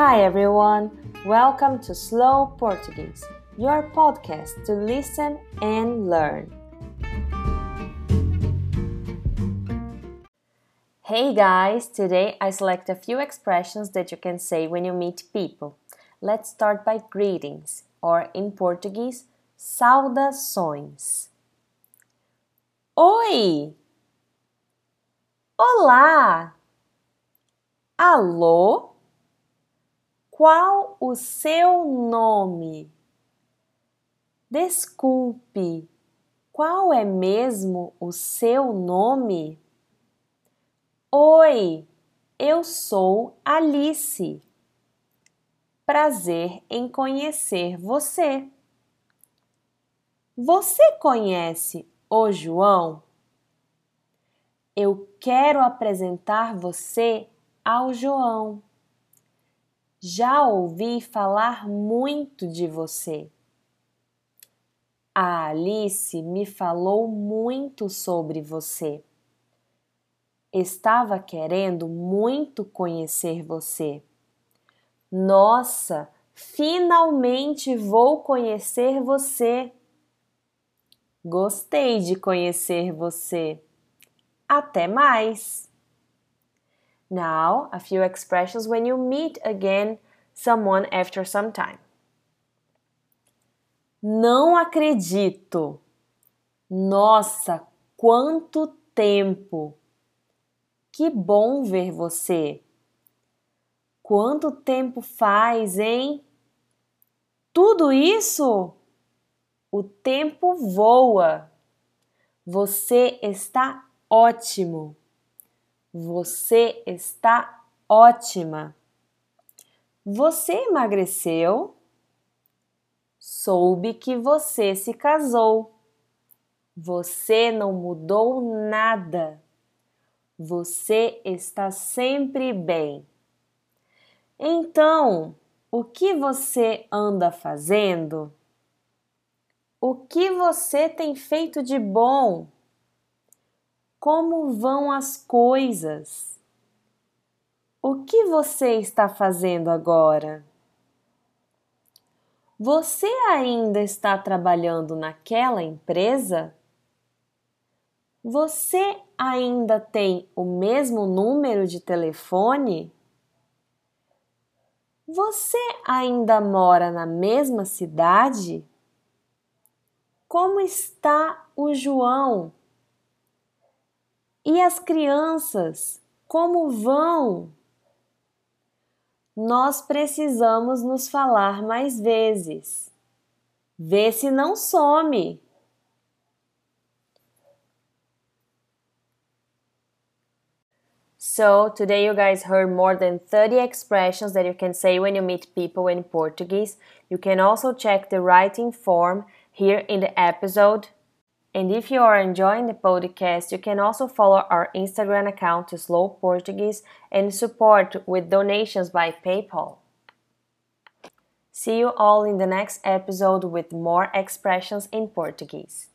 Hi everyone, welcome to Slow Portuguese, your podcast to listen and learn. Hey guys, today I select a few expressions that you can say when you meet people. Let's start by greetings, or in Portuguese, saudações. Oi! Olá! Alô? Qual o seu nome? Desculpe, qual é mesmo o seu nome? Oi, eu sou Alice. Prazer em conhecer você. Você conhece o João? Eu quero apresentar você ao João. Já ouvi falar muito de você. A Alice me falou muito sobre você. Estava querendo muito conhecer você. Nossa, finalmente vou conhecer você. Gostei de conhecer você. Até mais! Now, a few expressions when you meet again someone after some time. Não acredito! Nossa, quanto tempo! Que bom ver você! Quanto tempo faz, hein? Tudo isso? O tempo voa. Você está ótimo. Você está ótima. Você emagreceu? Soube que você se casou. Você não mudou nada. Você está sempre bem. Então, o que você anda fazendo? O que você tem feito de bom? Como vão as coisas? O que você está fazendo agora? Você ainda está trabalhando naquela empresa? Você ainda tem o mesmo número de telefone? Você ainda mora na mesma cidade? Como está o João? E as crianças, como vão? Nós precisamos nos falar mais vezes. Vê se não some. So, today you guys heard more than 30 expressions that you can say when you meet people in Portuguese. You can also check the writing form here in the episode and if you are enjoying the podcast, you can also follow our Instagram account to Slow Portuguese and support with donations by PayPal. See you all in the next episode with more expressions in Portuguese.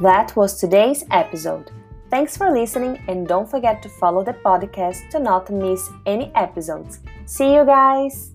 That was today's episode. Thanks for listening and don't forget to follow the podcast to not miss any episodes. See you guys!